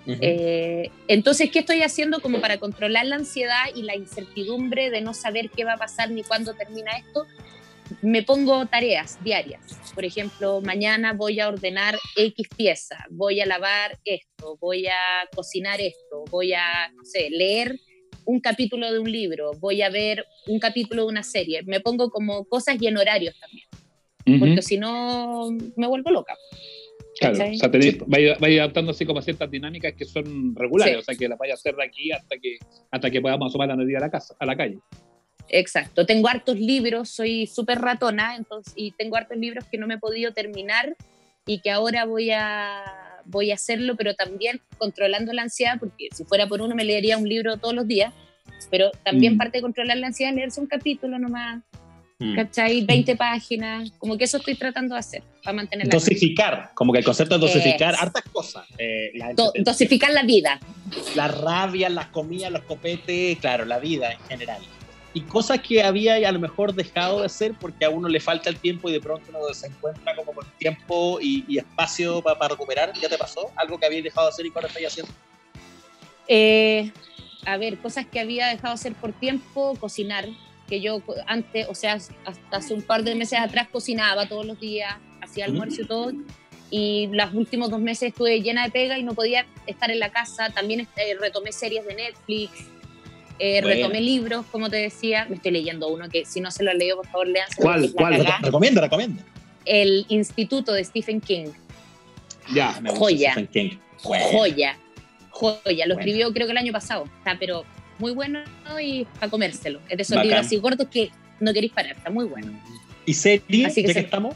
Uh -huh. entonces, ¿qué estoy haciendo como para controlar la ansiedad y la incertidumbre de no saber qué va a pasar ni cuándo termina esto? Me pongo tareas diarias. Por ejemplo, mañana voy a ordenar X pieza, voy a lavar esto, voy a cocinar esto, voy a, no sé, leer un capítulo de un libro, voy a ver un capítulo de una serie. Me pongo como cosas y en horarios también, uh -huh. porque si no me vuelvo loca. Claro, o sea, tenés, vaya, vaya adaptando así como a ciertas dinámicas que son regulares, sí. o sea, que las vaya a hacer de aquí hasta que, hasta que podamos asomar la medida a la, casa, a la calle. Exacto, tengo hartos libros, soy súper ratona, entonces, y tengo hartos libros que no me he podido terminar y que ahora voy a, voy a hacerlo, pero también controlando la ansiedad, porque si fuera por uno me leería un libro todos los días, pero también mm. parte de controlar la ansiedad es leerse un capítulo nomás, mm. ¿cachai? 20 páginas, como que eso estoy tratando de hacer, para mantener la Dosificar, como que el concepto es dosificar es. hartas cosas. Eh, la Do dosificar la vida. La rabia, las comidas, los copetes, claro, la vida en general y cosas que había a lo mejor dejado de hacer porque a uno le falta el tiempo y de pronto uno se encuentra como con tiempo y, y espacio para, para, recuperar. ¿Ya te pasó? ¿Algo que habías dejado de hacer y que ahora estáis haciendo? Eh, a ver, cosas que había dejado de hacer por tiempo, cocinar, que yo antes, o sea, hasta hace un par de meses atrás cocinaba todos los días, hacía almuerzo y todo, y los últimos dos meses estuve llena de pega y no podía estar en la casa, también eh, retomé series de Netflix, Eh, retomé libros, como te decía. Me estoy leyendo uno que si no se lo he leído, por favor, lean. ¿Cuál? ¿Cuál? Recomienda, recomienda. El Instituto de Stephen King. Ya, me joya. Stephen King. Joya. Joya. Lo escribió creo que el año pasado. Está, pero muy bueno y para comérselo. Es de esos libros así gordos que no queréis parar. Está muy bueno. ¿Y serie? Así que, estamos?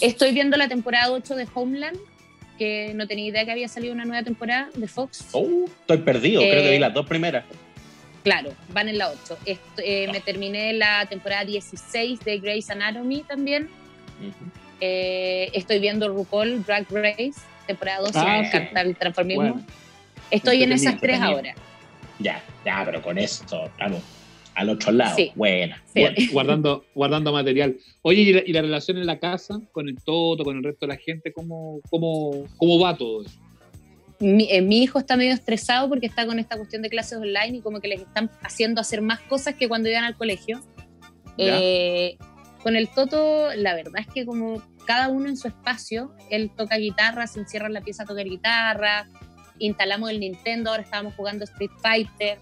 Estoy viendo la temporada 8 de Homeland que no tenía idea que había salido una nueva temporada de Fox. Oh, estoy perdido, creo que vi eh, las dos primeras. Claro, van en la 8. Eh, me terminé la temporada 16 de Grey's Anatomy también. Eh, estoy viendo RuPaul Drag Race, temporada 12, ah, me encanta el transformismo. Estoy en esas tres ahora. Ya, ya, pero con esto, claro al otro lado. Buena. Guardando, guardando material. Oye, ¿y la, relación en la casa con el todo, con el resto de la gente? ¿Cómo, cómo, cómo va todo eso? Mi, eh, mi, hijo está medio estresado porque está con esta cuestión de clases online y como que les están haciendo hacer más cosas que cuando iban al colegio. Eh, con el Toto, la verdad es que como cada uno en su espacio, él toca guitarra, se encierra en la pieza a tocar guitarra, instalamos el Nintendo, ahora estábamos jugando Street Fighter,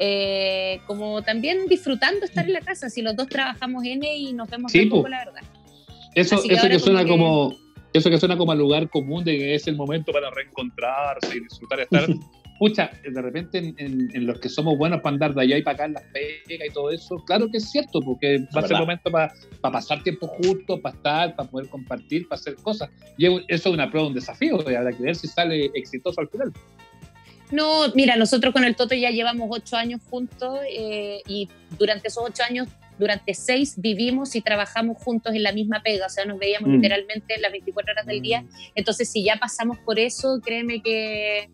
eh, como también disfrutando estar en la casa, si los dos trabajamos N y nos vemos un poco, la verdad. Eso, que eso que suena como eso que suena como al lugar común de que es el momento para reencontrarse y disfrutar de estar. Pucha, de repente en, los que somos buenos para andar de allá y para acá en las pegas y todo eso, claro que es cierto, porque va a ser el momento para, pasar tiempo juntos, para estar, para poder compartir, para hacer cosas. Y eso es una prueba, un desafío, y habrá que ver si sale exitoso al final. No, mira, nosotros con el Toto ya llevamos ocho años juntos eh, y durante esos ocho años, durante seis vivimos y trabajamos juntos en la misma pega, o sea, nos veíamos mm. literalmente las 24 horas del día. Entonces, si ya pasamos por eso, créeme que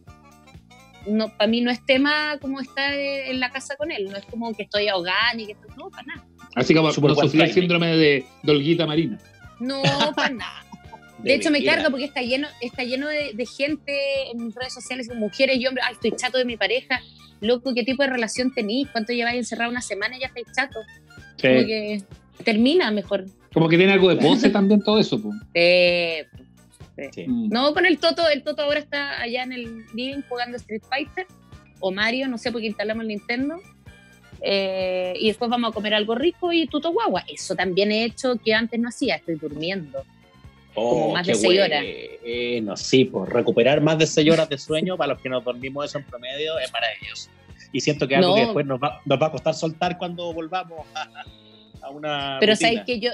no, para mí no es tema como estar en la casa con él, no es como que estoy ahogada ni que no, para nada. Así como no sufrir el síndrome de Dolguita Marina. No, para nada. De, hecho, me cargo porque está lleno, está lleno de, gente en mis redes sociales, mujeres y hombres. Ay, estoy chato de mi pareja. Loco, ¿qué tipo de relación tenéis? ¿Cuánto lleváis encerrado una semana y ya estáis chato? Sí. Como que termina mejor. Como que tiene algo de pose también todo eso. Eh, sí. No, con el Toto, el Toto ahora está allá en el living jugando Street Fighter o Mario, no sé, porque instalamos el Nintendo. Eh, y después vamos a comer algo rico y tuto guagua. Eso también he hecho que antes no hacía, estoy durmiendo como oh, más de 6 horas. No, sí, pues recuperar más de 6 horas de sueño para los que nos dormimos eso en promedio es maravilloso. Y siento que algo que después nos va, nos va, a costar soltar cuando volvamos a, una. Pero sabes que yo,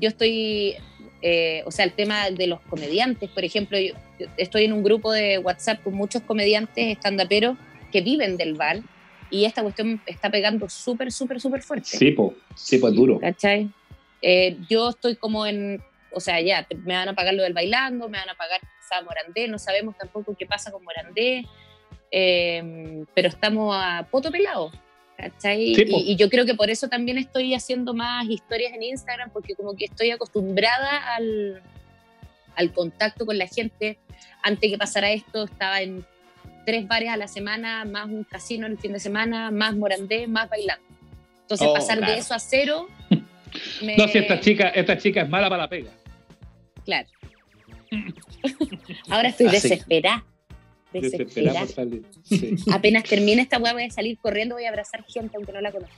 yo estoy. Eh, o sea, el tema de los comediantes, por ejemplo, yo, estoy en un grupo de WhatsApp con muchos comediantes estandaperos que viven del bar y esta cuestión está pegando súper, súper, súper fuerte. Sí, pues, sí, pues duro. ¿Cachai? Eh, yo estoy como en o sea, ya, me van a pagar lo del bailando, me van a pagar quizá Morandé, no sabemos tampoco qué pasa con Morandé, em, pero estamos a poto pelado. ¿cachai? y, yo creo que por eso también estoy haciendo más historias en Instagram, porque como que estoy acostumbrada al, al contacto con la gente. Antes que pasara esto, estaba en tres bares a la semana, más un casino el fin de semana, más Morandé, más bailando. Entonces, oh, pasar de eso a cero. No, si esta chica, esta chica es mala para la pega. Claro. Ahora estoy desesperada. Desesperada. Apenas termine esta weá voy a salir corriendo, voy a abrazar gente aunque no la conozca.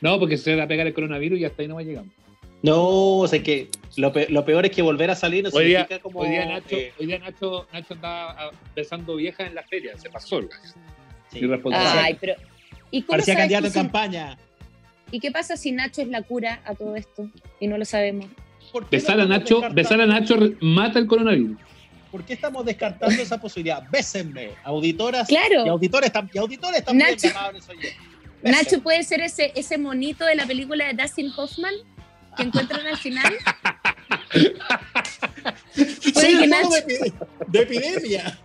No, porque se va a pegar el coronavirus y hasta ahí no va a llegar. No, o sea que lo, peor es que volver a salir no hoy día, como. Hoy día Nacho, hoy día Nacho, Nacho andaba besando viejas en la feria, se pasó. Sí. Ay, pero. ¿y Parecía candidato en campaña. ¿Y qué pasa si Nacho es la cura a todo esto y no lo sabemos? Besar a Nacho, besar a Nacho mata el coronavirus. ¿Por qué estamos descartando esa posibilidad? Bésenme, auditoras claro. y auditores, y auditores también. Nacho, Nacho puede ser ese, ese monito de la película de Dustin Hoffman que encuentran al final. puede que Nacho... de, epidemia.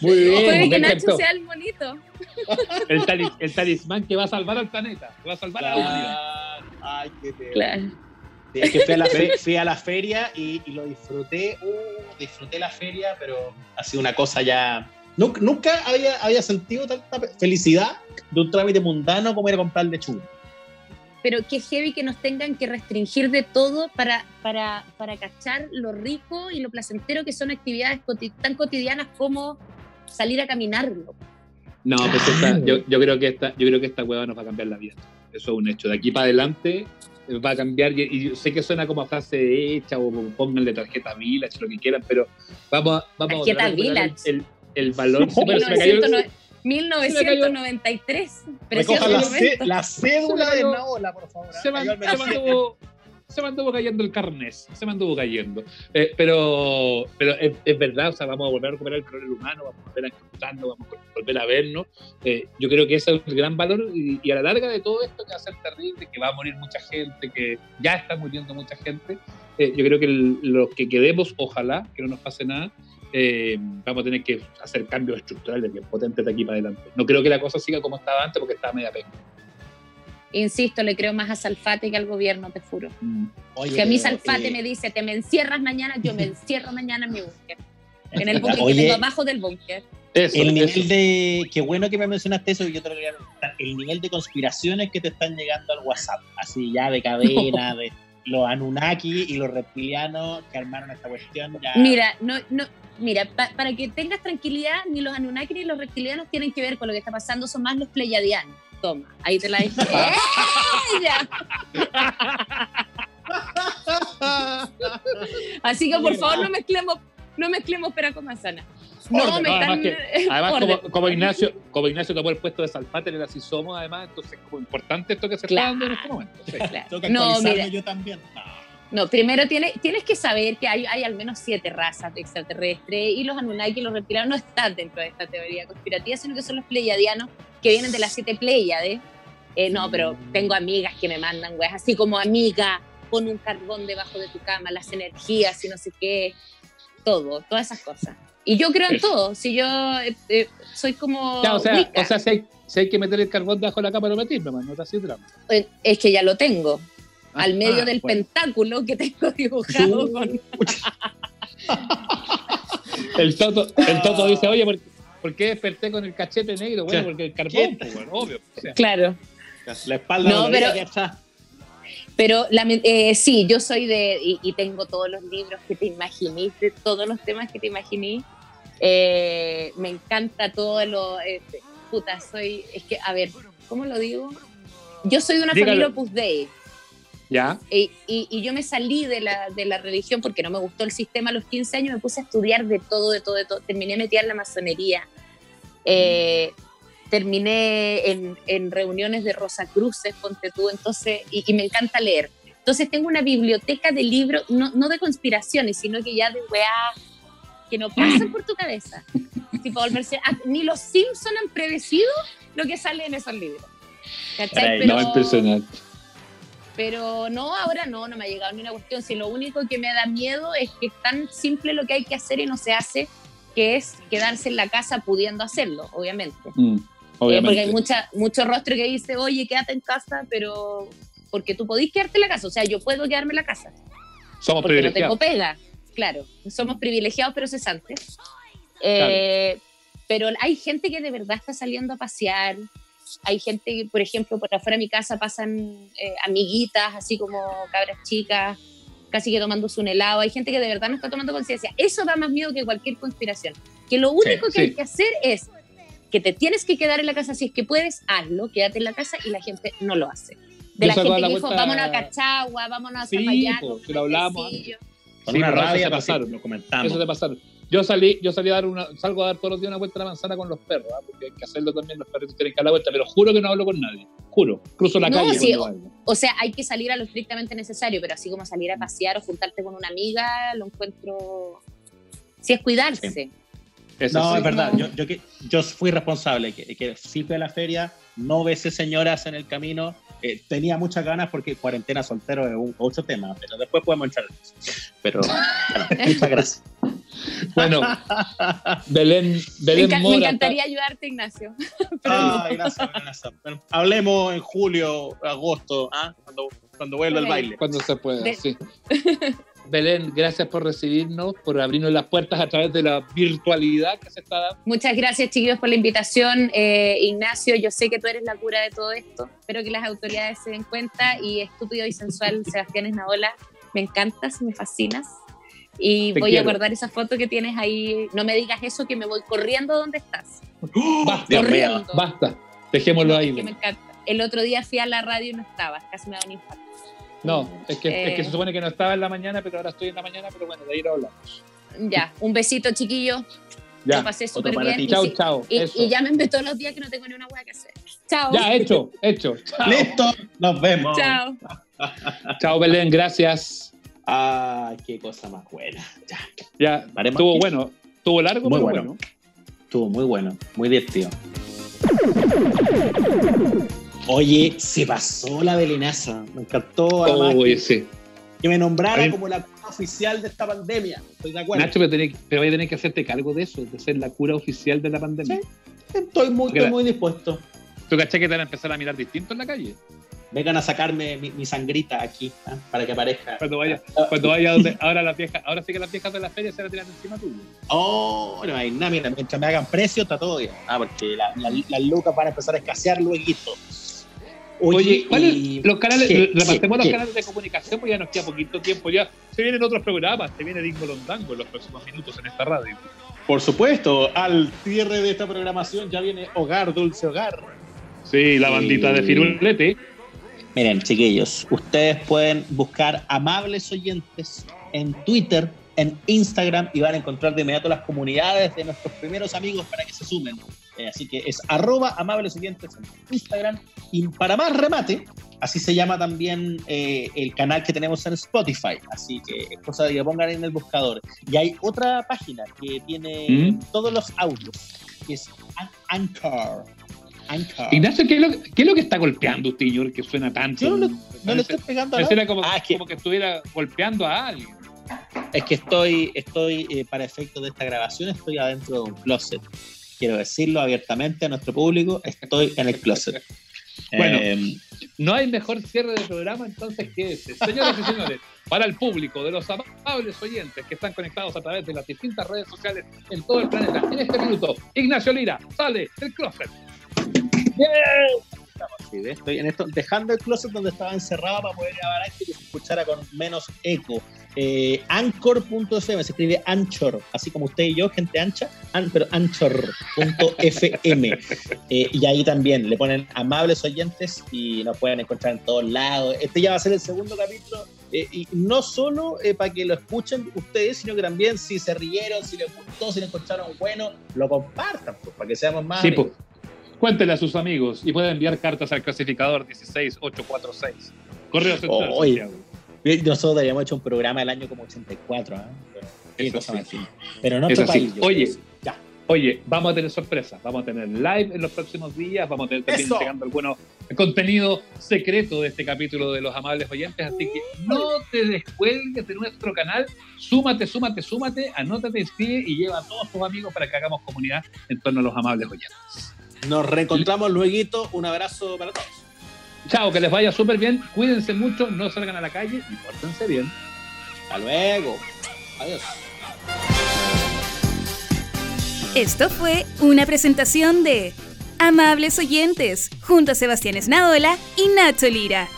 Muy bien. Puede que Nacho sea el monito. El, talismán que va a salvar al planeta, que va a salvar a la humanidad. Ay, qué Claro. Es que fui a la, feria y, lo disfruté, uh, disfruté la feria, pero ha sido una cosa ya... Nunca, había, había sentido tanta felicidad de un trámite mundano como era comprar lechuga. Pero qué heavy que nos tengan que restringir de todo para, para, para cachar lo rico y lo placentero que son actividades tan cotidianas como salir a caminarlo. No, pues esta, yo, yo, creo que esta, yo creo que esta hueva nos va a cambiar la vida. Eso es un hecho. De aquí para adelante va a cambiar. Y, sé que suena como a frase hecha o pónganle tarjeta Village, lo que quieran, pero vamos, vamos tarjeta a Village. El, el, valor. No, bueno, 1993. La, la, cédula de Naola, por favor. Se, se mandó, se mantuvo cayendo el carnes, se mantuvo cayendo. Eh, pero pero es, verdad, o sea, vamos a volver a recuperar el color humano, vamos a volver a escucharnos, vamos a volver a vernos. Eh, yo creo que ese es el gran valor y, a la larga de todo esto que va a ser terrible, que va a morir mucha gente, que ya está muriendo mucha gente, eh, yo creo que los que quedemos, ojalá que no nos pase nada, vamos a tener que hacer cambios estructurales bien potentes de aquí para adelante. No creo que la cosa siga como estaba antes porque estaba media pena. Insisto, le creo más a Salfate que al gobierno, te juro. Mm. si a mí Salfate eh, me dice, te me encierras mañana, yo me encierro mañana en mi búnker. En el búnker que tengo abajo del búnker. el nivel de. Qué bueno que me mencionaste eso, y yo te lo quería preguntar. El nivel de conspiraciones que te están llegando al WhatsApp, así ya de cadena, de los Anunnaki y los reptilianos que armaron esta cuestión. Mira, no, no, mira, para que tengas tranquilidad, ni los Anunnaki ni los reptilianos tienen que ver con lo que está pasando, son más los pleiadianos. Toma, ahí te la dije. Así que por favor no mezclemos, no mezclemos pera con manzana. No, me están, además, como, Ignacio, como Ignacio tomó el puesto de Salpate en Así Somos, además, entonces es como importante esto que se está dando en este momento. No, mira. yo también. No, primero tienes, tienes que saber que hay, hay al menos siete razas de extraterrestres y los Anunnaki y los reptilianos no están dentro de esta teoría conspirativa, sino que son los pleiadianos que vienen de las siete Pleiades. Eh, no, pero tengo amigas que me mandan, güey, así como amiga, pon un carbón debajo de tu cama, las energías y no sé qué, todo, todas esas cosas. Y yo creo en todo, si yo eh, eh, soy como... o sea, o sea si, hay, si, hay, que meter el carbón debajo de la cama, lo metís, no te así drama. Es que ya lo tengo, ah, al medio ah, del pentáculo que tengo dibujado con... el, toto, el Toto dice, oye, ¿Por qué desperté con el cachete negro? Bueno, porque el carbón, pues, bueno, obvio. Claro. La espalda no, pero, está. Pero eh, sí, yo soy de, y, tengo todos los libros que te imaginé, de todos los temas que te imaginé. Eh, me encanta todo lo... Eh, puta, soy, es que, a ver, ¿cómo lo digo? Yo soy de una familia Opus Dei. ¿Ya? Y, y, yo me salí de la, de la, religión porque no me gustó el sistema a los 15 años, me puse a estudiar de todo, de todo, de todo. Terminé metida en la masonería. Eh, terminé en, en, reuniones de Rosa Cruces, ponte tú, entonces, y, me encanta leer. Entonces tengo una biblioteca de libros, no, no de conspiraciones, sino que ya de weá que no pasan por tu cabeza. tipo, volverse, ni los Simpson han predecido lo que sale en esos libros. ¿Cachai? Pero, no, impresionante pero no, ahora no, no me ha llegado ni una cuestión. Si lo único que me da miedo es que es tan simple lo que hay que hacer y no se hace, que es quedarse en la casa pudiendo hacerlo, obviamente. Mm, eh, porque hay mucha, mucho rostro que dice, oye, quédate en casa, pero porque tú podés quedarte en la casa. O sea, yo puedo quedarme en la casa. Somos porque privilegiados. no tengo pega, claro. Somos privilegiados pero cesantes. Eh, pero hay gente que de verdad está saliendo a pasear, hay gente, por ejemplo, por afuera de mi casa pasan eh, amiguitas, así como cabras chicas, casi que tomándose un helado. Hay gente que de verdad no está tomando conciencia. Eso da más miedo que cualquier conspiración. Que lo único que hay que hacer es que te tienes que quedar en la casa si es que puedes, hazlo, quédate en la casa y la gente no lo hace. De la gente que dijo, vámonos a Cachagua, vámonos a. Sí, lo hablamos. Con una rabia pasaron, lo comentamos. Eso te pasaron. Yo salí, yo salí a dar una, salgo a dar todos los días una vuelta a la manzana con los perros, ¿ah? porque hay que hacerlo también, los perros tienen que dar la vuelta, pero juro que no hablo con nadie, juro, cruzo la calle. Sí, o, o, sea, hay que salir a lo estrictamente necesario, pero así como salir a pasear o juntarte con una amiga, lo encuentro, sí es cuidarse. no, es verdad, yo, yo, yo, fui responsable, que, que sí fui a la feria, no besé señoras en el camino, eh, tenía muchas ganas porque cuarentena soltero es un ocho tema, pero después podemos entrar Pero muchas gracias. Bueno, Belén, Belén me, me encantaría ayudarte, Ignacio. ah, gracias, hablemos en julio, agosto, ¿ah? cuando, cuando vuelva el baile. Cuando se pueda, sí. Belén, gracias por recibirnos, por abrirnos las puertas a través de la virtualidad que se está dando. Muchas gracias, chiquillos, por la invitación. Eh, Ignacio, yo sé que tú eres la cura de todo esto. Espero que las autoridades se den cuenta. Y estúpido y sensual, Sebastián Esnaola, me encantas, me fascinas. Y voy a guardar esa foto que tienes ahí. No me digas eso, que me voy corriendo donde estás. Basta, basta. Dejémoslo ahí. me encanta. El otro día fui a la radio y no estaba, casi me da un infarto. No, es que, es que se supone que no estaba en la mañana, pero ahora estoy en la mañana, pero bueno, de ahí lo hablamos. Ya, un besito, chiquillo. Ya, lo pasé súper bien. Chao, chao. Y, y, llámenme todos los días que no tengo ni una hueá que hacer. Chao. Ya, hecho, hecho. Listo, nos vemos. Chao. chao, Belén, gracias. Ah, qué cosa más buena. Ya, ya estuvo bueno. Estuvo largo, muy bueno. Estuvo muy bueno, muy divertido. Oye, se pasó la belenaza. Me encantó. Oye, sí. Que me nombrara como la cura oficial de esta pandemia. Estoy de acuerdo. Nacho, pero, tenés, pero voy a tener que hacerte cargo de eso, de ser la cura oficial de la pandemia. Sí, estoy muy, muy dispuesto. ¿Tú caché que te van a empezar a mirar distinto en la calle? vengan a sacarme mi, sangrita aquí ¿ah? para que aparezca. Cuando vaya, cuando vaya donde ahora las viejas, ahora sí que las viejas de la feria se la tiran encima tuyo. Oh, no hay nada, mira, mientras me hagan precio está todo bien. Ah, porque las lucas van a empezar a escasear luego. Oye, Oye los canales, repartemos los canales de comunicación, pues ya nos queda poquito tiempo ya. Se vienen otros programas, se viene Dingo Londango en los próximos minutos en esta radio. Por supuesto, al cierre de esta programación ya viene Hogar, Dulce Hogar. Sí, la bandita de Firulete. Miren, chiquillos, ustedes pueden buscar amables oyentes en Twitter, en Instagram y van a encontrar de inmediato las comunidades de nuestros primeros amigos para que se sumen. Eh, así que es arroba amables oyentes en Instagram. Y para más remate, así se llama también eh, el canal que tenemos en Spotify. Así que es cosa de que pongan en el buscador. Y hay otra página que tiene ¿Mm? todos los audios, que es Anchor. Ignacio, ¿qué es, lo, ¿qué es, lo, que está golpeando usted, señor, que suena tanto? Yo no, no le estoy pegando a nada. Como, ah, que, como que estuviera golpeando a alguien. Es que estoy, estoy eh, para efectos de esta grabación, estoy adentro de un closet. Quiero decirlo abiertamente a nuestro público, estoy en el closet. Bueno, eh, no hay mejor cierre de programa entonces que ese. Señoras y señores, para el público de los amables oyentes que están conectados a través de las distintas redes sociales en todo el planeta, en este minuto, Ignacio Lira sale del closet. Estoy en esto, dejando el closet donde estaba encerrado para poder grabar esto y que se escuchara con menos eco. Eh, Anchor.fm se escribe Anchor, así como usted y yo, gente ancha, pero Anchor.fm. Eh, y ahí también le ponen amables oyentes y nos pueden encontrar en todos lados. Este ya va a ser el segundo capítulo. Eh, y no solo para que lo escuchen ustedes, sino que también si se rieron, si les gustó, si lo encontraron bueno, lo compartan, pues, para que seamos más. Sí, pues Cuéntele a sus amigos y puede enviar cartas al clasificador 16846. Correo Central. Oh, nosotros habíamos hecho un programa el año como 84. ¿eh? Pero, no otro país. Oye, ya. Oye, vamos a tener sorpresas. Vamos a tener live en los próximos días. Vamos a tener también entregando algunos contenido secreto de este capítulo de los amables oyentes. Así que no te descuelgues de nuestro canal. Súmate, súmate, súmate. Anótate, inscribe y lleva a todos tus amigos para que hagamos comunidad en torno a los amables oyentes. Nos reencontramos luego. Un abrazo para todos. Chao, que les vaya súper bien. Cuídense mucho, no salgan a la calle y pórtense bien. Hasta luego. Adiós. Esto fue una presentación de Amables Oyentes, junto a Sebastián Esnaola y Nacho Lira.